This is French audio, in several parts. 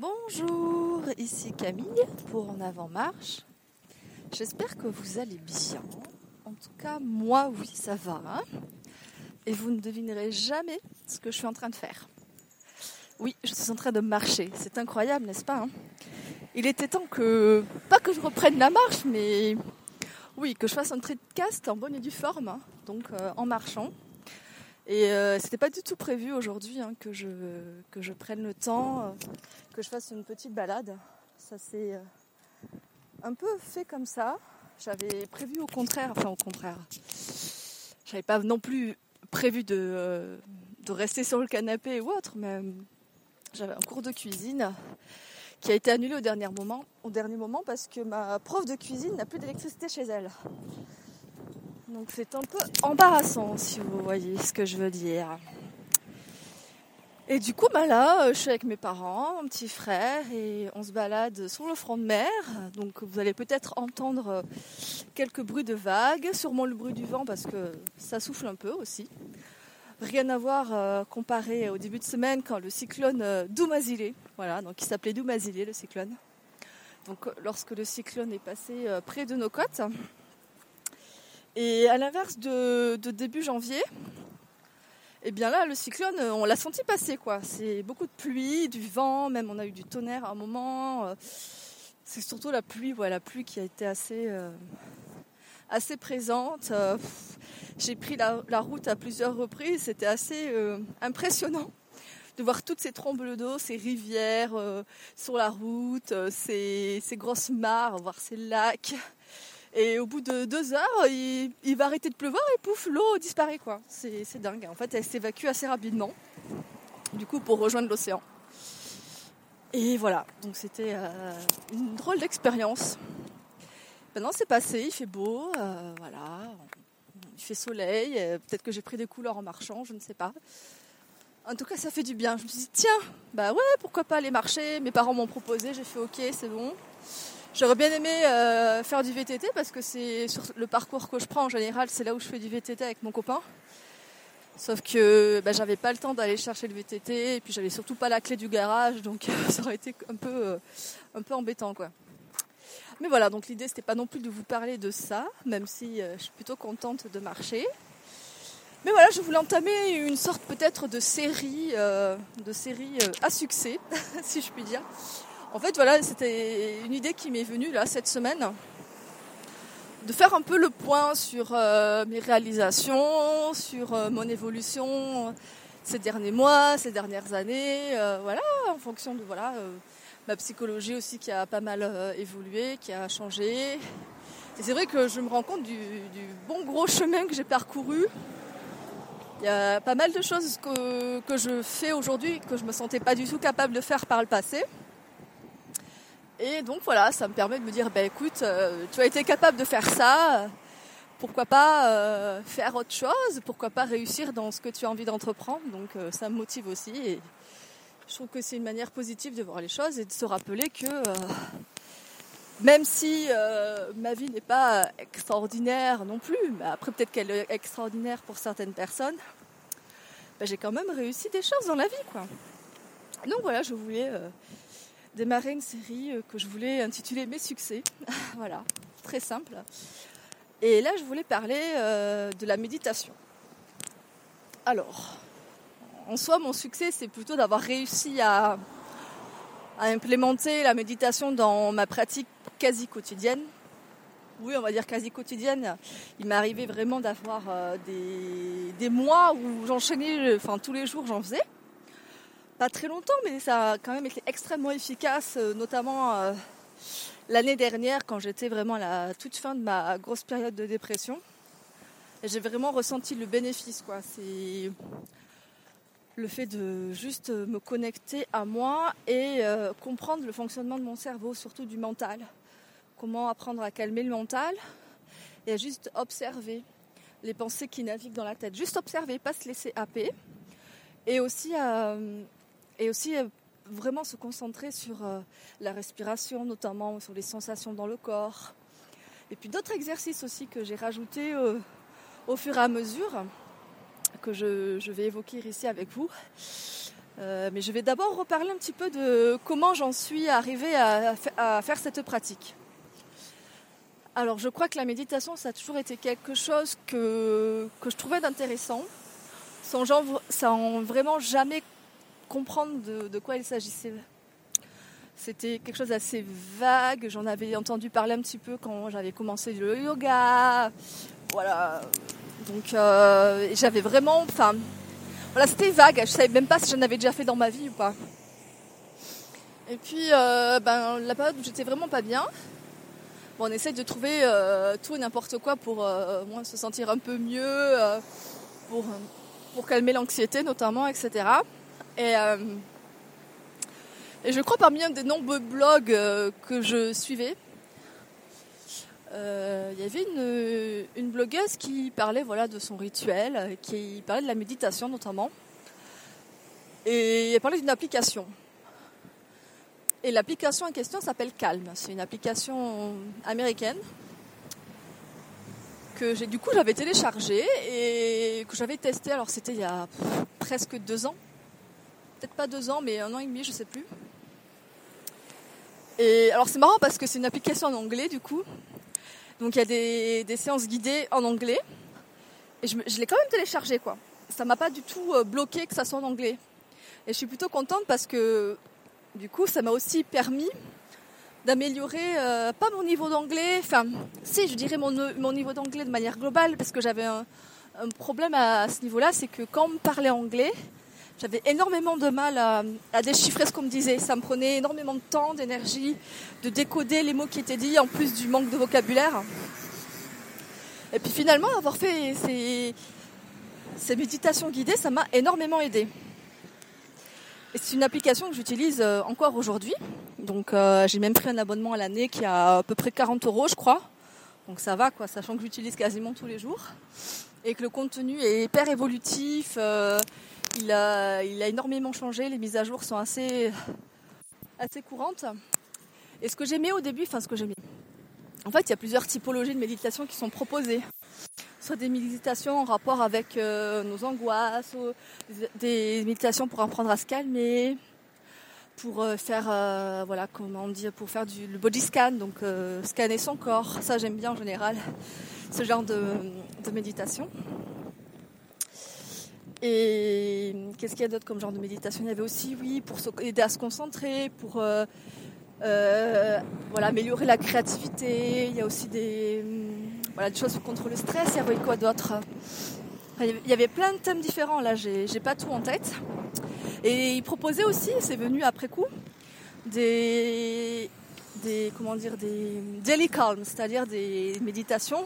Bonjour, ici Camille pour En Avant Marche. J'espère que vous allez bien. En tout cas, moi, oui, ça va. hein. Et vous ne devinerez jamais ce que je suis en train de faire. Oui, je suis en train de marcher. C'est incroyable, n'est-ce pas hein? Il était temps que, pas que je reprenne la marche, mais oui, que je fasse un trait de cast en bonne et due forme, hein, donc euh, en marchant. Et euh, c'était pas du tout prévu aujourd'hui hein, que, je, que je prenne le temps, euh, que je fasse une petite balade. Ça s'est euh, un peu fait comme ça. J'avais prévu au contraire, enfin au contraire. J'avais pas non plus prévu de, euh, de rester sur le canapé ou autre, mais j'avais un cours de cuisine qui a été annulé au dernier moment, au dernier moment parce que ma prof de cuisine n'a plus d'électricité chez elle. Donc c'est un peu embarrassant si vous voyez ce que je veux dire. Et du coup, bah là, euh, je suis avec mes parents, mon petit frère, et on se balade sur le front de mer. Donc vous allez peut-être entendre euh, quelques bruits de vagues, sûrement le bruit du vent parce que ça souffle un peu aussi. Rien à voir euh, comparé au début de semaine quand le cyclone euh, Doumazilé, voilà, donc il s'appelait Doumazilé le cyclone. Donc lorsque le cyclone est passé près de nos côtes. Et à l'inverse de, début janvier, et bien là, le cyclone, on l'a senti passer, quoi. C'est beaucoup de pluie, du vent, même on a eu du tonnerre à un moment. C'est surtout la pluie, ouais, la pluie qui a été assez, euh, assez présente. J'ai pris la, route à plusieurs reprises, c'était assez euh, impressionnant de voir toutes ces trombles d'eau, ces rivières euh, sur la route, ces, ces grosses mares, voir ces lacs. Et au bout de deux heures, il, va arrêter de pleuvoir et pouf, l'eau disparaît quoi. C'est c'est dingue. En fait, elle s'évacue assez rapidement. Du coup, pour rejoindre l'océan. Et voilà. Donc c'était euh, une drôle d'expérience. Maintenant, c'est passé. Il fait beau. euh, voilà. Il fait soleil. euh, Peut-être que j'ai pris des couleurs en marchant. Je ne sais pas. En tout cas, ça fait du bien. Je me suis dit, tiens, bah ouais, pourquoi pas aller marcher? Mes parents m'ont proposé. J'ai fait OK, c'est bon. J'aurais bien aimé euh, faire du VTT parce que c'est sur le parcours que je prends en général, c'est là où je fais du VTT avec mon copain. Sauf que bah, j'avais pas le temps d'aller chercher le VTT et puis j'avais surtout pas la clé du garage, donc ça aurait été un peu, euh, un peu embêtant quoi. Mais voilà, donc l'idée c'était pas non plus de vous parler de ça, même si euh, je suis plutôt contente de marcher. Mais voilà, je voulais entamer une sorte peut-être de série, euh, de série euh, à succès, si je puis dire. En fait, voilà, c'était une idée qui m'est venue là cette semaine de faire un peu le point sur euh, mes réalisations, sur euh, mon évolution ces derniers mois, ces dernières années, euh, voilà, en fonction de voilà euh, ma psychologie aussi qui a pas mal euh, évolué, qui a changé. Et c'est vrai que je me rends compte du, du bon gros chemin que j'ai parcouru. Il y a pas mal de choses que, que je fais aujourd'hui que je me sentais pas du tout capable de faire par le passé. Et donc voilà, ça me permet de me dire, ben écoute, euh, tu as été capable de faire ça, pourquoi pas euh, faire autre chose, pourquoi pas réussir dans ce que tu as envie d'entreprendre. Donc euh, ça me motive aussi et je trouve que c'est une manière positive de voir les choses et de se rappeler que même si ma vie n'est pas extraordinaire non plus, mais après peut-être qu'elle est extraordinaire pour certaines personnes, ben, j'ai quand même réussi des choses dans la vie. quoi. Donc voilà, je voulais démarrer une série euh, que je voulais intituler Mes succès. voilà, très simple. Et là, je voulais parler euh, de la méditation. Alors, en soi, mon succès, c'est plutôt d'avoir réussi à, implémenter la méditation dans ma pratique quasi quotidienne. Oui, on va dire quasi quotidienne. Il m'est arrivé vraiment d'avoir euh, des, des mois où j'enchaînais, enfin tous les jours j'en faisais pas très longtemps, mais ça a quand même été extrêmement efficace, euh, notamment euh, l'année dernière quand j'étais vraiment à la toute fin de ma grosse période de dépression. J'ai vraiment ressenti le bénéfice, quoi. C'est le fait de juste me connecter à moi et euh, comprendre le fonctionnement de mon cerveau, surtout du mental. Comment apprendre à calmer le mental et à juste observer les pensées qui naviguent dans la tête. Juste observer, pas se laisser happer. Et aussi à et aussi euh, vraiment se concentrer sur euh, la respiration, notamment sur les sensations dans le corps. Et puis d'autres exercices aussi que j'ai rajoutés euh, au fur et à mesure, que je, je vais évoquer ici avec vous. Mais je vais d'abord reparler un petit peu de comment j'en suis arrivée à, à, faire cette pratique. Alors je crois que la méditation, ça a toujours été quelque chose que, que je trouvais d'intéressant, sans, sans, vraiment jamais comprendre de, quoi il s'agissait. C'était quelque chose d'assez vague, j'en avais entendu parler un petit peu quand j'avais commencé le yoga. Voilà. Donc euh, j'avais vraiment, enfin, voilà, c'était vague. Je savais même pas si j'en avais déjà fait dans ma vie ou pas. Et puis, euh, ben, la période où j'étais vraiment pas bien, bon, on essaye de trouver euh, tout et n'importe quoi pour se sentir un peu mieux, pour, pour calmer l'anxiété notamment, etc. Et, et je crois parmi un des nombreux blogs que je suivais, il y avait une, une, blogueuse qui parlait voilà, de son rituel, qui parlait de la méditation notamment. Et elle parlait d'une application. Et l'application en question s'appelle Calm. C'est une application américaine que j'ai du coup j'avais téléchargée et que j'avais testée. Alors c'était il y a presque deux ans, peut-être pas deux ans, mais un an et demi, je sais plus. Et alors c'est marrant parce que c'est une application en anglais du coup. Donc il y a des, séances guidées en anglais. Et je, l'ai quand même téléchargée quoi. Ça m'a pas du tout euh, bloqué que ça soit en anglais. Et je suis plutôt contente parce que du coup, ça m'a aussi permis d'améliorer, euh, pas mon niveau d'anglais, enfin, si, je dirais mon, mon niveau d'anglais de manière globale, parce que j'avais un, problème à, ce niveau-là, c'est que quand on me parlait anglais, j'avais énormément de mal à, à, déchiffrer ce qu'on me disait. Ça me prenait énormément de temps, d'énergie, de décoder les mots qui étaient dits, en plus du manque de vocabulaire. Et puis finalement, avoir fait ces, ces méditations guidées, ça m'a énormément aidé c'est une application que j'utilise euh, encore aujourd'hui. Donc euh, j'ai même pris un abonnement à l'année qui a à peu près 40 euros, je crois. Donc ça va, quoi, sachant que j'utilise quasiment tous les jours. Et que le contenu est hyper évolutif. Euh, il, a, il a énormément changé. Les mises à jour sont assez, assez courantes. Et ce que j'aimais au début, enfin ce que j'aimais. En fait, il y a plusieurs typologies de méditation qui sont proposées soit des méditations en rapport avec euh, nos angoisses, des méditations pour apprendre à se calmer, pour euh, faire euh, voilà comment pour faire du le body scan donc scanner son corps ça j'aime bien en général ce genre de, méditation et qu'est-ce qu'il y a d'autre comme genre de méditation? Il y avait aussi oui pour aider à se concentrer pour voilà améliorer la créativité il y a aussi des voilà, des choses contre le stress. Il y avait quoi d'autre? Il y avait plein de thèmes différents. Là, j'ai pas tout en tête. Et il proposait aussi, c'est venu après coup, des, des comment dire, des daily calms, c'est-à-dire des méditations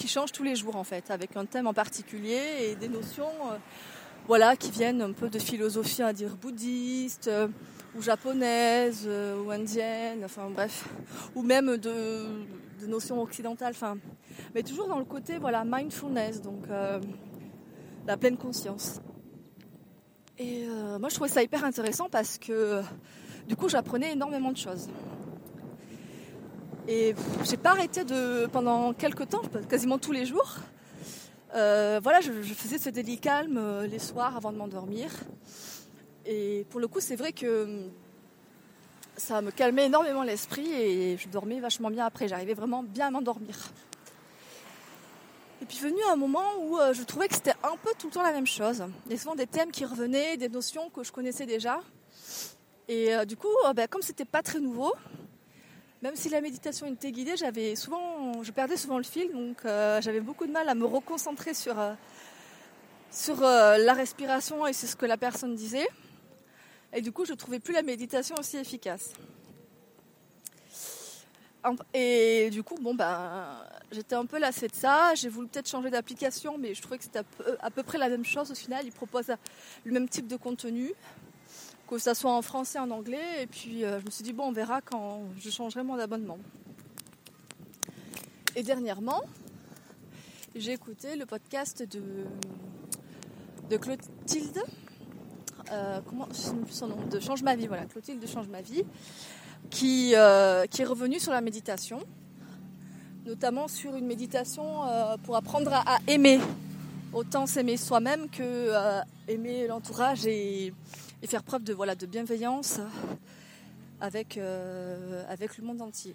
qui changent tous les jours en fait, avec un thème en particulier et des notions, euh, voilà, qui viennent un peu de philosophie, à dire bouddhiste. Euh, ou japonaise euh, ou indienne, enfin bref, ou même de, notions occidentales, enfin, mais toujours dans le côté voilà mindfulness, donc la pleine conscience. Et moi je trouvais ça hyper intéressant parce que du coup j'apprenais énormément de choses. Et j'ai pas arrêté pendant quelques temps, quasiment tous les jours. voilà, je, faisais ce délit calme les soirs avant de m'endormir. Et pour le coup, c'est vrai que hum, ça me calmait énormément l'esprit et je dormais vachement bien après. J'arrivais vraiment bien à m'endormir. Et puis venu un moment où euh, je trouvais que c'était un peu tout le temps la même chose. Il y a souvent des thèmes qui revenaient, des notions que je connaissais déjà. Et euh, du coup, euh, ben, comme c'était pas très nouveau, même si la méditation était guidée, j'avais souvent, je perdais souvent le fil, donc j'avais beaucoup de mal à me reconcentrer sur sur la respiration et sur ce que la personne disait. Et du coup, je ne trouvais plus la méditation aussi efficace. Et du coup, bon, ben, j'étais un peu lassée de ça. J'ai voulu peut-être changer d'application, mais je trouvais que c'était à, peu, près la même chose au final. Ils proposent le même type de contenu, que ce soit en français, en anglais. Et puis, euh, je me suis dit, bon, on verra quand je changerai mon abonnement. Et dernièrement, j'ai écouté le podcast de, de Clotilde euh, comment son nom, de Change ma vie, voilà, Clotilde de Change ma vie, qui, euh, qui est revenue sur la méditation, notamment sur une méditation euh, pour apprendre à, aimer, autant s'aimer soi-même que aimer l'entourage et, et faire preuve de, voilà, de bienveillance avec, avec le monde entier.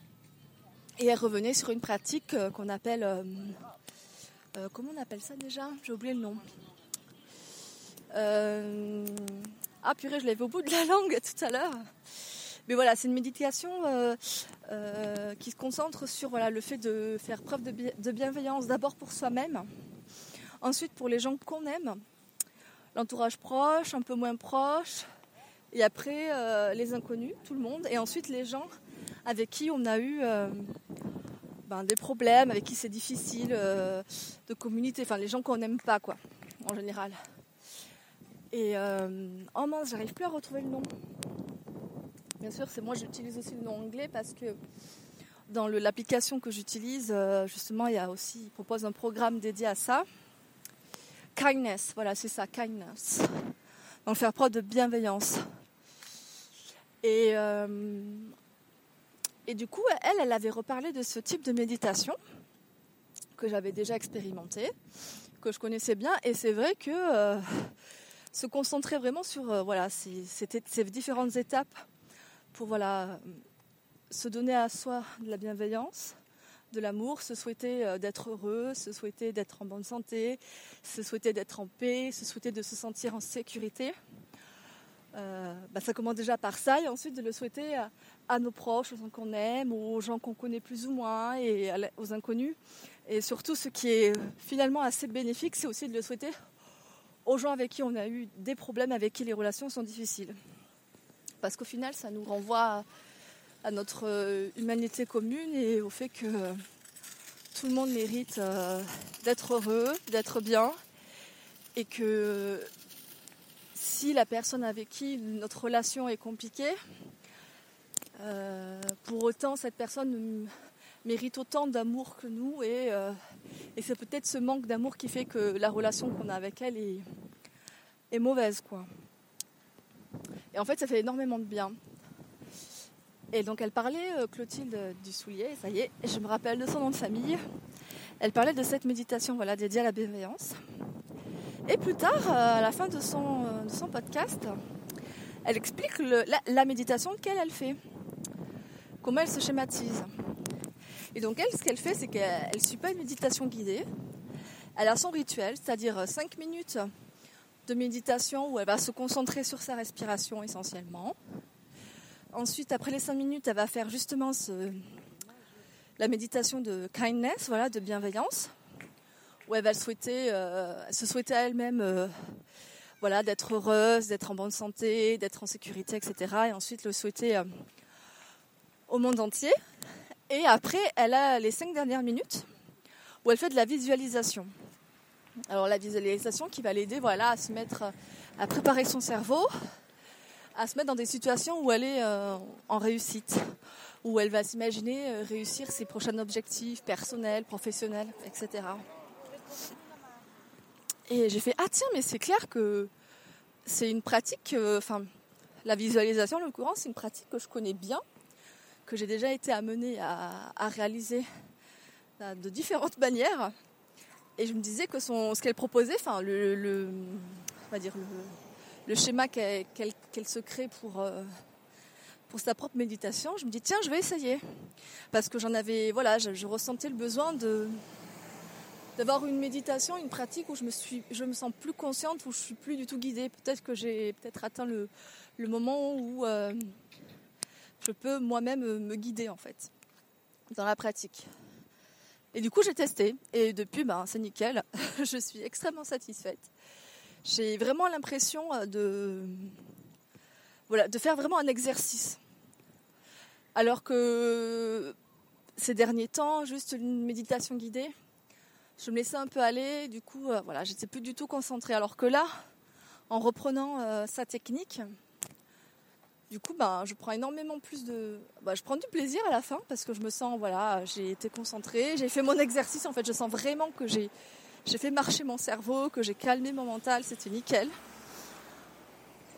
Et elle revenait sur une pratique qu'on appelle... comment on appelle ça déjà? J'ai oublié le nom. ah purée, je l'avais au bout de la langue tout à l'heure. Mais voilà, c'est une méditation euh, euh, qui se concentre sur voilà, le fait de faire preuve de, bienveillance d'abord pour soi-même, ensuite pour les gens qu'on aime, l'entourage proche, un peu moins proche, et après euh, les inconnus, tout le monde, et ensuite les gens avec qui on a eu ben, des problèmes, avec qui c'est difficile de communiquer, enfin les gens qu'on n'aime pas, quoi, en général. Et oh mince, j'arrive plus à retrouver le nom. Bien sûr, c'est moi j'utilise aussi le nom anglais parce que dans l'application que j'utilise, euh, justement, il y a aussi, il propose un programme dédié à ça. Kindness, voilà, c'est ça, kindness. Donc faire preuve de bienveillance. Et, euh, et du coup, elle, elle avait reparlé de ce type de méditation que j'avais déjà expérimenté, que je connaissais bien. Et c'est vrai que euh, se concentrer vraiment sur voilà, ces, ces différentes étapes pour voilà, se donner à soi de la bienveillance, de l'amour, se souhaiter euh, d'être heureux, se souhaiter d'être en bonne santé, se souhaiter d'être en paix, se souhaiter de se sentir en sécurité. Euh, bah, ça commence déjà par ça et ensuite de le souhaiter à, nos proches, aux gens qu'on aime, aux gens qu'on connaît plus ou moins et aux inconnus. Et surtout ce qui est finalement assez bénéfique, c'est aussi de le souhaiter aux gens avec qui on a eu des problèmes, avec qui les relations sont difficiles parce qu'au final, ça nous renvoie à, notre euh, humanité commune et au fait que tout le monde mérite euh, d'être heureux, d'être bien, et que si la personne avec qui notre relation est compliquée, euh, pour autant cette personne mérite autant d'amour que nous et, et c'est peut-être ce manque d'amour qui fait que la relation qu'on a avec elle est, est mauvaise quoi. Et en fait, ça fait énormément de bien. Et donc, elle parlait, euh, Clotilde du Soulier, ça y est, je me rappelle de son nom de famille. Elle parlait de cette méditation voilà, dédiée à la bienveillance. Et plus tard, euh, à la fin de son, euh, podcast, elle explique la, méditation qu'elle elle fait, comment elle se schématise. Et donc elle, ce qu'elle fait, c'est qu'elle ne suit pas une méditation guidée. Elle a son rituel, c'est-à-dire 5 minutes de méditation où elle va se concentrer sur sa respiration essentiellement. Ensuite, après les 5 minutes, elle va faire justement la méditation de kindness, voilà, de bienveillance, où elle va euh, se souhaiter à elle-même euh, voilà, d'être heureuse, d'être en bonne santé, d'être en sécurité, etc. Et ensuite le souhaiter euh, au monde entier. Et après, elle a les 5 dernières minutes où elle fait de la visualisation. Alors la visualisation qui va l'aider voilà, à se mettre, à préparer son cerveau, à se mettre dans des situations où elle est euh, en réussite, où elle va s'imaginer euh, réussir ses prochains objectifs personnels, professionnels, etc. Et j'ai fait ah tiens mais c'est clair que c'est une pratique, enfin la visualisation en l'occurrence c'est une pratique que je connais bien, que j'ai déjà été amenée à, réaliser de différentes manières et je me disais que ce qu'elle proposait, enfin le, on va dire le, schéma qu'elle, se crée pour, euh, pour sa propre méditation, je me dis tiens je vais essayer parce que j'en avais voilà je, ressentais le besoin de d'avoir une méditation, une pratique où je me suis je me sens plus consciente, où je suis plus du tout guidée. Peut-être que j'ai peut-être atteint le, le moment où euh, je peux moi-même me guider en fait dans la pratique. Et du coup, j'ai testé. Et depuis, ben, c'est nickel. je suis extrêmement satisfaite. J'ai vraiment l'impression euh, de, voilà, de faire vraiment un exercice. Alors que ces derniers temps, juste une méditation guidée, je me laissais un peu aller. Du coup, euh, voilà, j'étais plus du tout concentrée. Alors que là, en reprenant euh, sa technique, du coup, ben, je prends énormément plus de. Ben, je prends du plaisir à la fin parce que je me sens, voilà, j'ai été concentrée, j'ai fait mon exercice. En fait, je sens vraiment que j'ai, j'ai fait marcher mon cerveau, que j'ai calmé mon mental. C'était nickel.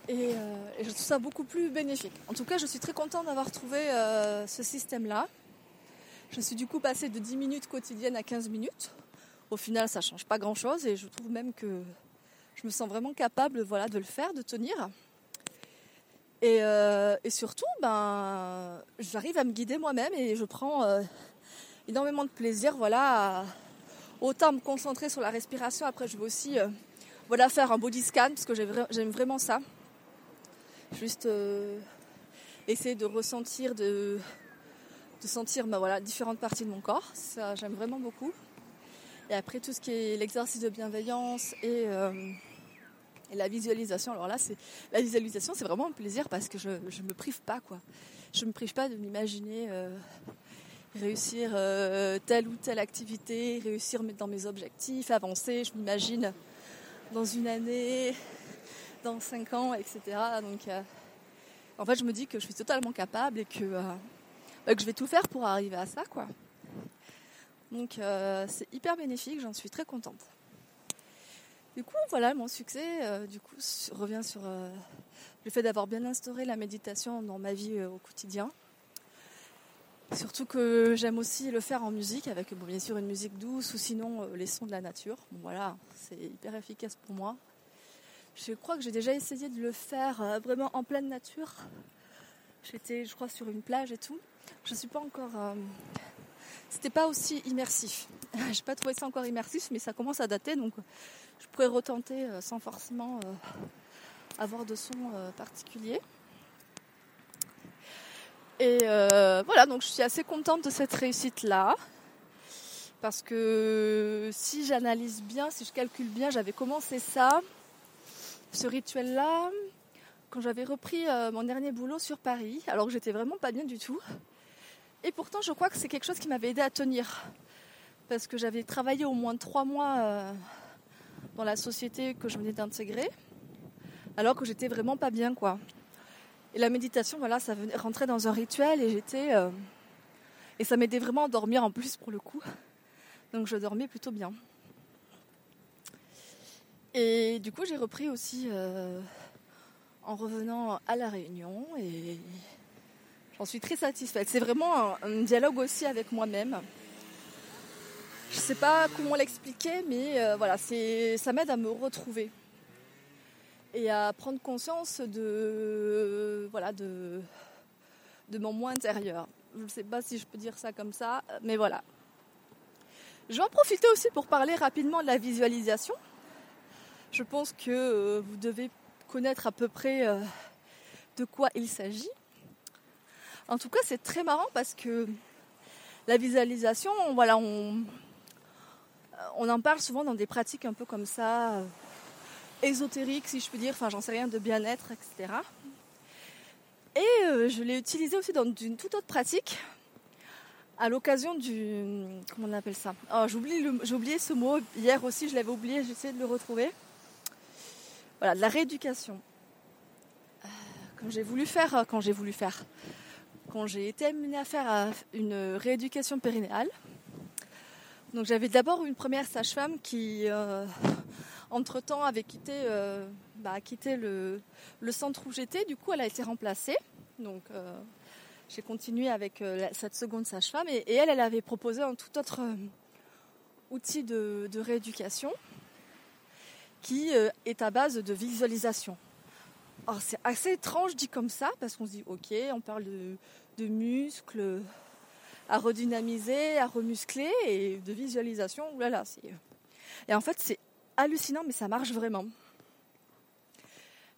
Et, euh, je trouve ça beaucoup plus bénéfique. En tout cas, je suis très contente d'avoir trouvé euh, ce système-là. Je suis du coup passée de 10 minutes quotidiennes à 15 minutes. Au final, ça change pas grand-chose et je trouve même que je me sens vraiment capable voilà, de le faire, de tenir. Et, euh, et surtout, ben, j'arrive à me guider moi-même et je prends énormément de plaisir, voilà, à autant me concentrer sur la respiration. Après, je vais aussi, euh, voilà, faire un body scan parce que j'aime vraiment ça. Juste essayer de ressentir, de, sentir, ben, voilà, différentes parties de mon corps. Ça, j'aime vraiment beaucoup. Et après, tout ce qui est l'exercice de bienveillance et et la visualisation, alors là, c'est la visualisation, c'est vraiment un plaisir parce que je ne me prive pas, quoi. Je me prive pas de m'imaginer euh, réussir euh, telle ou telle activité, réussir dans mes objectifs, avancer. Je m'imagine dans une année, dans cinq ans, etc. Donc, euh, en fait, je me dis que je suis totalement capable et que, bah, que je vais tout faire pour arriver à ça, quoi. Donc, c'est hyper bénéfique. J'en suis très contente. Du coup, voilà, mon succès euh, du coup, revient sur euh, le fait d'avoir bien instauré la méditation dans ma vie euh, au quotidien. Surtout que j'aime aussi le faire en musique, avec bien sûr une musique douce ou sinon les sons de la nature. Bon, voilà, c'est hyper efficace pour moi. Je crois que j'ai déjà essayé de le faire vraiment en pleine nature. J'étais, je crois, sur une plage et tout. Je ne suis pas encore. C'était pas aussi immersif. J'ai pas trouvé ça encore immersif, mais ça commence à dater, donc je pourrais retenter euh, sans forcément euh, avoir de son euh, particulier. Et voilà, donc je suis assez contente de cette réussite-là. Parce que si j'analyse bien, si je calcule bien, j'avais commencé ça, ce rituel-là, quand j'avais repris mon dernier boulot sur Paris, alors que j'étais vraiment pas bien du tout. Et pourtant, je crois que c'est quelque chose qui m'avait aidé à tenir. Parce que j'avais travaillé au moins trois mois dans la société que je venais d'intégrer, alors que j'étais vraiment pas bien, quoi. Et la méditation, voilà, ça rentrer dans un rituel et j'étais. Euh, et ça m'aidait vraiment à dormir en plus pour le coup. Donc je dormais plutôt bien. Et du coup, j'ai repris aussi euh, en revenant à La Réunion et j'en suis très satisfaite. C'est vraiment un dialogue aussi avec moi-même. Je sais pas comment l'expliquer, mais euh, voilà, ça m'aide à me retrouver et à prendre conscience de, voilà, de, de mon moi intérieur. Je ne sais pas si je peux dire ça comme ça, mais voilà. Je vais en profiter aussi pour parler rapidement de la visualisation. Je pense que euh, vous devez connaître à peu près euh, de quoi il s'agit. En tout cas, c'est très marrant parce que la visualisation, voilà, on, euh, on en parle souvent dans des pratiques un peu comme ça, euh, ésotériques si je peux dire, enfin j'en sais rien, de bien-être, etc. Et euh, je l'ai utilisé aussi dans une toute autre pratique, à l'occasion du... Comment on appelle ça? Oh, J'ai oublié ce mot, hier aussi je l'avais oublié, j'ai essayé de le retrouver. Voilà, de la rééducation. quand j'ai voulu faire, quand j'ai voulu faire, quand j'ai été amenée à faire une rééducation périnéale, donc j'avais d'abord une première sage-femme qui, euh, entre-temps, avait quitté, euh, bah, quitté le, centre où j'étais. Du coup, elle a été remplacée. Donc euh, j'ai continué avec cette seconde sage-femme. Et, elle, elle avait proposé un tout autre outil de, rééducation qui est à base de visualisation. Alors c'est assez étrange dit comme ça, parce qu'on se dit, ok, on parle de, muscles à redynamiser, à remuscler et de visualisation. Oulala, et en fait, c'est hallucinant, mais ça marche vraiment.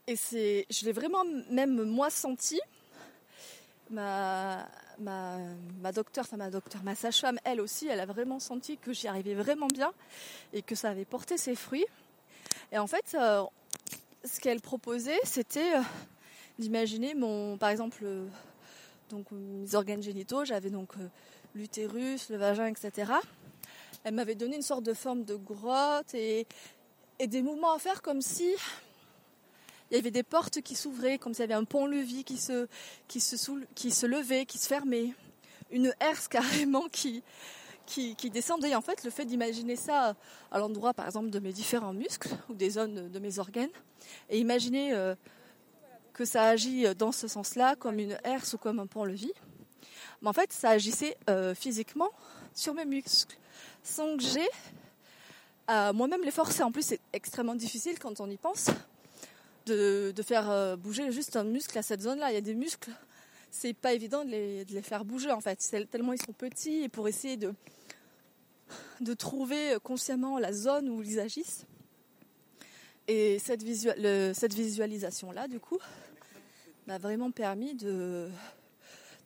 Et c'est, je l'ai vraiment même moi senti. Ma, ma, ma docteure, enfin ma docteure, ma sage-femme, elle aussi, elle a vraiment senti que j'y arrivais vraiment bien et que ça avait porté ses fruits. Et en fait, euh, ce qu'elle proposait, c'était euh, d'imaginer mon, par exemple, donc mes organes génitaux, j'avais donc euh, l'utérus, le vagin, etc. Elle m'avait donné une sorte de forme de grotte et, des mouvements à faire comme si il y avait des portes qui s'ouvraient, comme s'il y avait un pont-levis qui se, qui, qui levait, qui se fermait, une herse carrément qui, qui, descendait. En fait, le fait d'imaginer ça à l'endroit, par exemple, de mes différents muscles ou des zones de mes organes, et imaginer euh, que ça agit dans ce sens-là, comme une herse ou comme un pont-levis. Mais en fait, ça agissait euh, physiquement sur mes muscles, que j'ai moi-même les forcer. En plus, c'est extrêmement difficile quand on y pense de, faire bouger juste un muscle à cette zone-là. Il y a des muscles, c'est pas évident de les, faire bouger en fait, tellement ils sont petits et pour essayer de, trouver consciemment la zone où ils agissent. Et cette, visualisation-là, du coup, m'a vraiment permis de,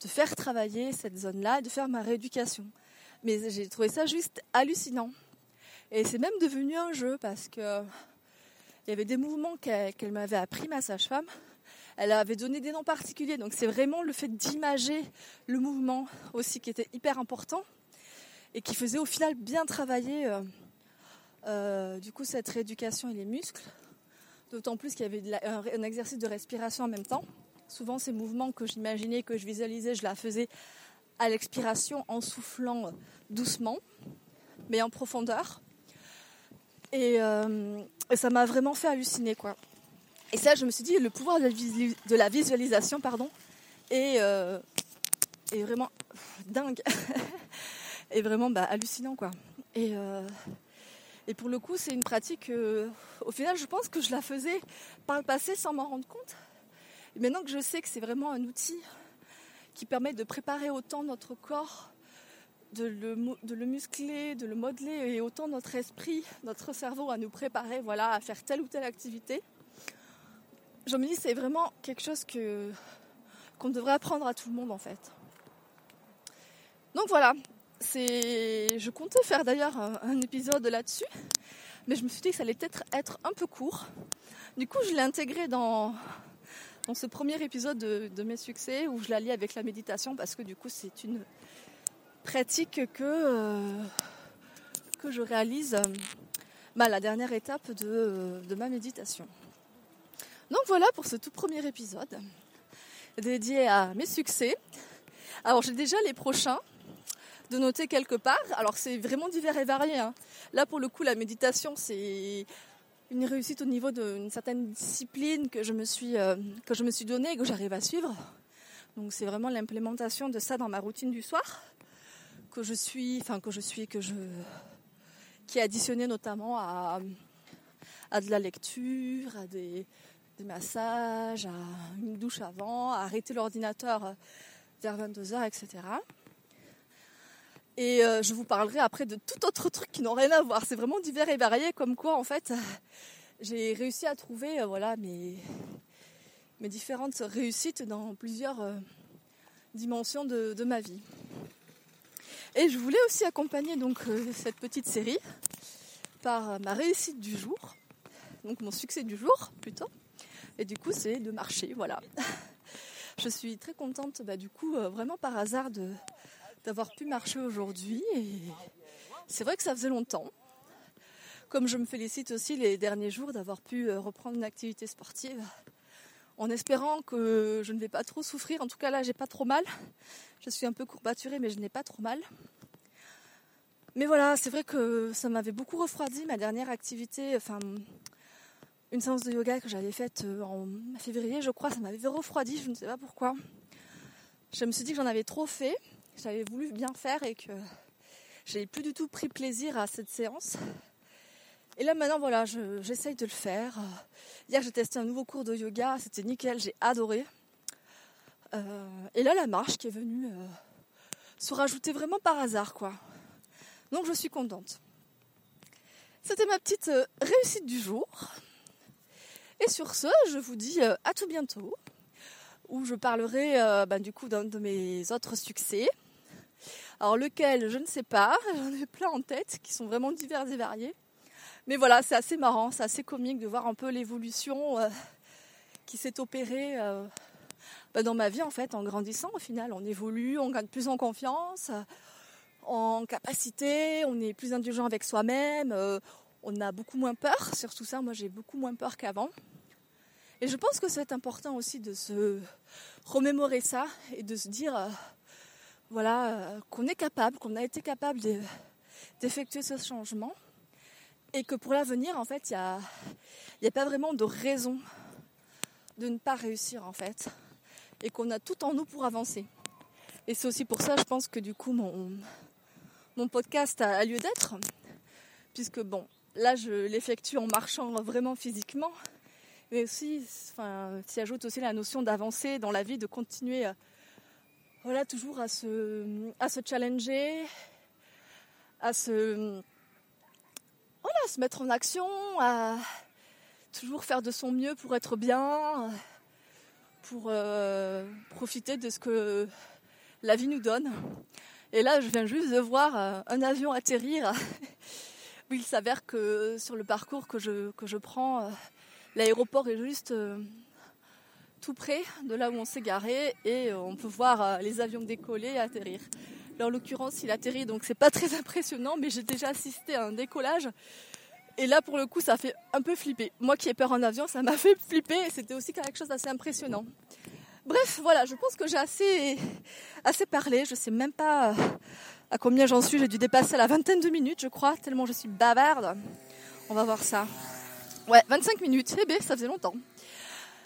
faire travailler cette zone-là, de faire ma rééducation. Mais j'ai trouvé ça juste hallucinant. Et c'est même devenu un jeu parce que il y avait des mouvements qu'elle m'avait appris, ma sage-femme. Elle avait donné des noms particuliers. Donc c'est vraiment le fait d'imager le mouvement aussi qui était hyper important et qui faisait au final bien travailler euh, euh, du coup cette rééducation et les muscles. D'autant plus qu'il y avait un, exercice de respiration en même temps. Souvent ces mouvements que j'imaginais, que je visualisais, je la faisais à l'expiration en soufflant doucement, mais en profondeur. Et, euh, ça m'a vraiment fait halluciner quoi. Et ça, je me suis dit, le pouvoir de la, visualisation, pardon, est, euh, est vraiment dingue, et vraiment bah, hallucinant quoi. Et, euh, et pour le coup, c'est une pratique, au final, je pense que je la faisais par le passé sans m'en rendre compte. Et maintenant que je sais que c'est vraiment un outil qui permet de préparer autant notre corps, de le, muscler, de le modeler, et autant notre esprit, notre cerveau à nous préparer voilà, à faire telle ou telle activité, je me dis c'est vraiment quelque chose que, qu'on devrait apprendre à tout le monde en fait. Donc voilà, je comptais faire d'ailleurs un, épisode là-dessus, mais je me suis dit que ça allait peut-être être un peu court. Du coup, je l'ai intégré dans, dans ce premier épisode de, mes succès où je la lis avec la méditation parce que du coup, c'est une pratique que, euh, que je réalise à bah, la dernière étape de, de ma méditation. Donc voilà pour ce tout premier épisode dédié à mes succès. Alors j'ai déjà les prochains de noter quelque part. Alors c'est vraiment divers et varié. Hein. Là pour le coup la méditation c'est une réussite au niveau d'une certaine discipline que je me suis euh, suis donnée et que j'arrive à suivre. Donc c'est vraiment l'implémentation de ça dans ma routine du soir que je suis, enfin que je suis, que je qui est additionné notamment à, à de la lecture, à des, des massages, à une douche avant, à arrêter l'ordinateur vers 22h, etc. Et euh, je vous parlerai après de tout autre truc qui n'ont rien à voir. C'est vraiment divers et varié, comme quoi en fait j'ai réussi à trouver euh, voilà mes, mes différentes réussites dans plusieurs euh, dimensions de, de, ma vie. Et je voulais aussi accompagner donc cette petite série par ma réussite du jour, donc mon succès du jour plutôt. Et du coup c'est de marcher, voilà. Je suis très contente bah, du coup vraiment par hasard de d'avoir pu marcher aujourd'hui. C'est vrai que ça faisait longtemps. Comme je me félicite aussi les derniers jours d'avoir pu euh, reprendre une activité sportive en espérant que je ne vais pas trop souffrir. En tout cas, là, j'ai pas trop mal. Je suis un peu courbaturée, mais je n'ai pas trop mal. Mais voilà, c'est vrai que ça m'avait beaucoup refroidi ma dernière activité, enfin une séance de yoga que j'avais faite euh, en février, je crois, ça m'avait refroidi, je ne sais pas pourquoi. Je me suis dit que j'en avais trop fait j'avais voulu bien faire et que j'ai plus du tout pris plaisir à cette séance. Et là maintenant voilà, j'essaye de le faire. Hier j'ai testé un nouveau cours de yoga, c'était nickel, j'ai adoré. Euh, et là la marche qui est venue euh, se rajouter vraiment par hasard quoi. Donc je suis contente. C'était ma petite euh, réussite du jour. Et sur ce, je vous dis à tout bientôt, où je parlerai bah, du coup d'un de mes autres succès. Alors lequel, je ne sais pas, j'en ai plein en tête qui sont vraiment divers et variés. Mais voilà, c'est assez marrant, c'est assez comique de voir un peu l'évolution euh, qui s'est opérée euh, bah, dans ma vie en fait, en grandissant au final. On évolue, on gagne plus en confiance, en capacité, on est plus indulgent avec soi-même, euh, on a beaucoup moins peur, surtout ça, moi j'ai beaucoup moins peur qu'avant. Et je pense que c'est important aussi de se remémorer ça et de se dire voilà, euh, qu'on est capable, qu'on a été capable d'effectuer ce changement. Et que pour l'avenir, en fait, il n'y a, pas vraiment de raison de ne pas réussir, en fait, et qu'on a tout en nous pour avancer. Et c'est aussi pour ça, je pense que du coup, mon, podcast a, lieu d'être, puisque bon, là, je l'effectue en marchant vraiment physiquement, mais aussi, enfin, s'y ajoute aussi la notion d'avancer dans la vie, de continuer, toujours à se, challenger, à se, voilà, se mettre en action, à toujours faire de son mieux pour être bien, pour euh, profiter de ce que la vie nous donne. Et là, je viens juste de voir euh, un avion atterrir. où il s'avère que sur le parcours que je, que je prends, euh, l'aéroport est juste tout près de là où on s'est garé et on peut voir les avions décoller et atterrir. en l'occurrence, il atterrit, donc c'est pas très impressionnant, mais j'ai déjà assisté à un décollage et là, pour le coup, ça fait un peu flipper. Moi qui ai peur en avion, ça m'a fait flipper et c'était aussi quelque chose d'assez impressionnant. Bref, voilà, je pense que j'ai assez, assez parlé. Je sais même pas euh, à combien j'en suis. J'ai dû dépasser la vingtaine de minutes, je crois, tellement je suis bavarde. On va voir ça. Ouais, 25 minutes. Eh bien, ça faisait longtemps.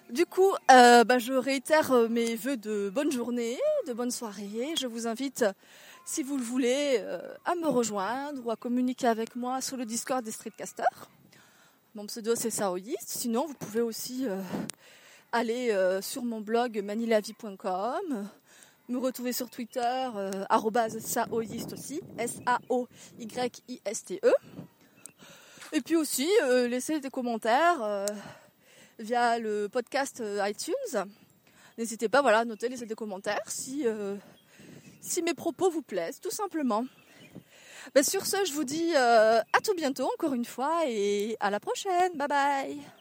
Du coup, euh, bah, je réitère euh, mes voeux de bonne journée, de bonne soirée. Je vous invite si vous le voulez, euh, à me rejoindre ou à communiquer avec moi sur le Discord des Streetcasters. Mon pseudo c'est Saoyist. Sinon, vous pouvez aussi aller sur mon blog manilavie.com, me retrouver sur Twitter, Saoyist aussi, S-A-O-Y-I-S-T-E. Et puis aussi, laisser des commentaires via le podcast iTunes. N'hésitez pas, voilà, à noter, laisser des commentaires si si mes propos vous plaisent, tout simplement. Ben, sur ce, je vous dis euh, à tout bientôt encore une fois et à la prochaine. Bye bye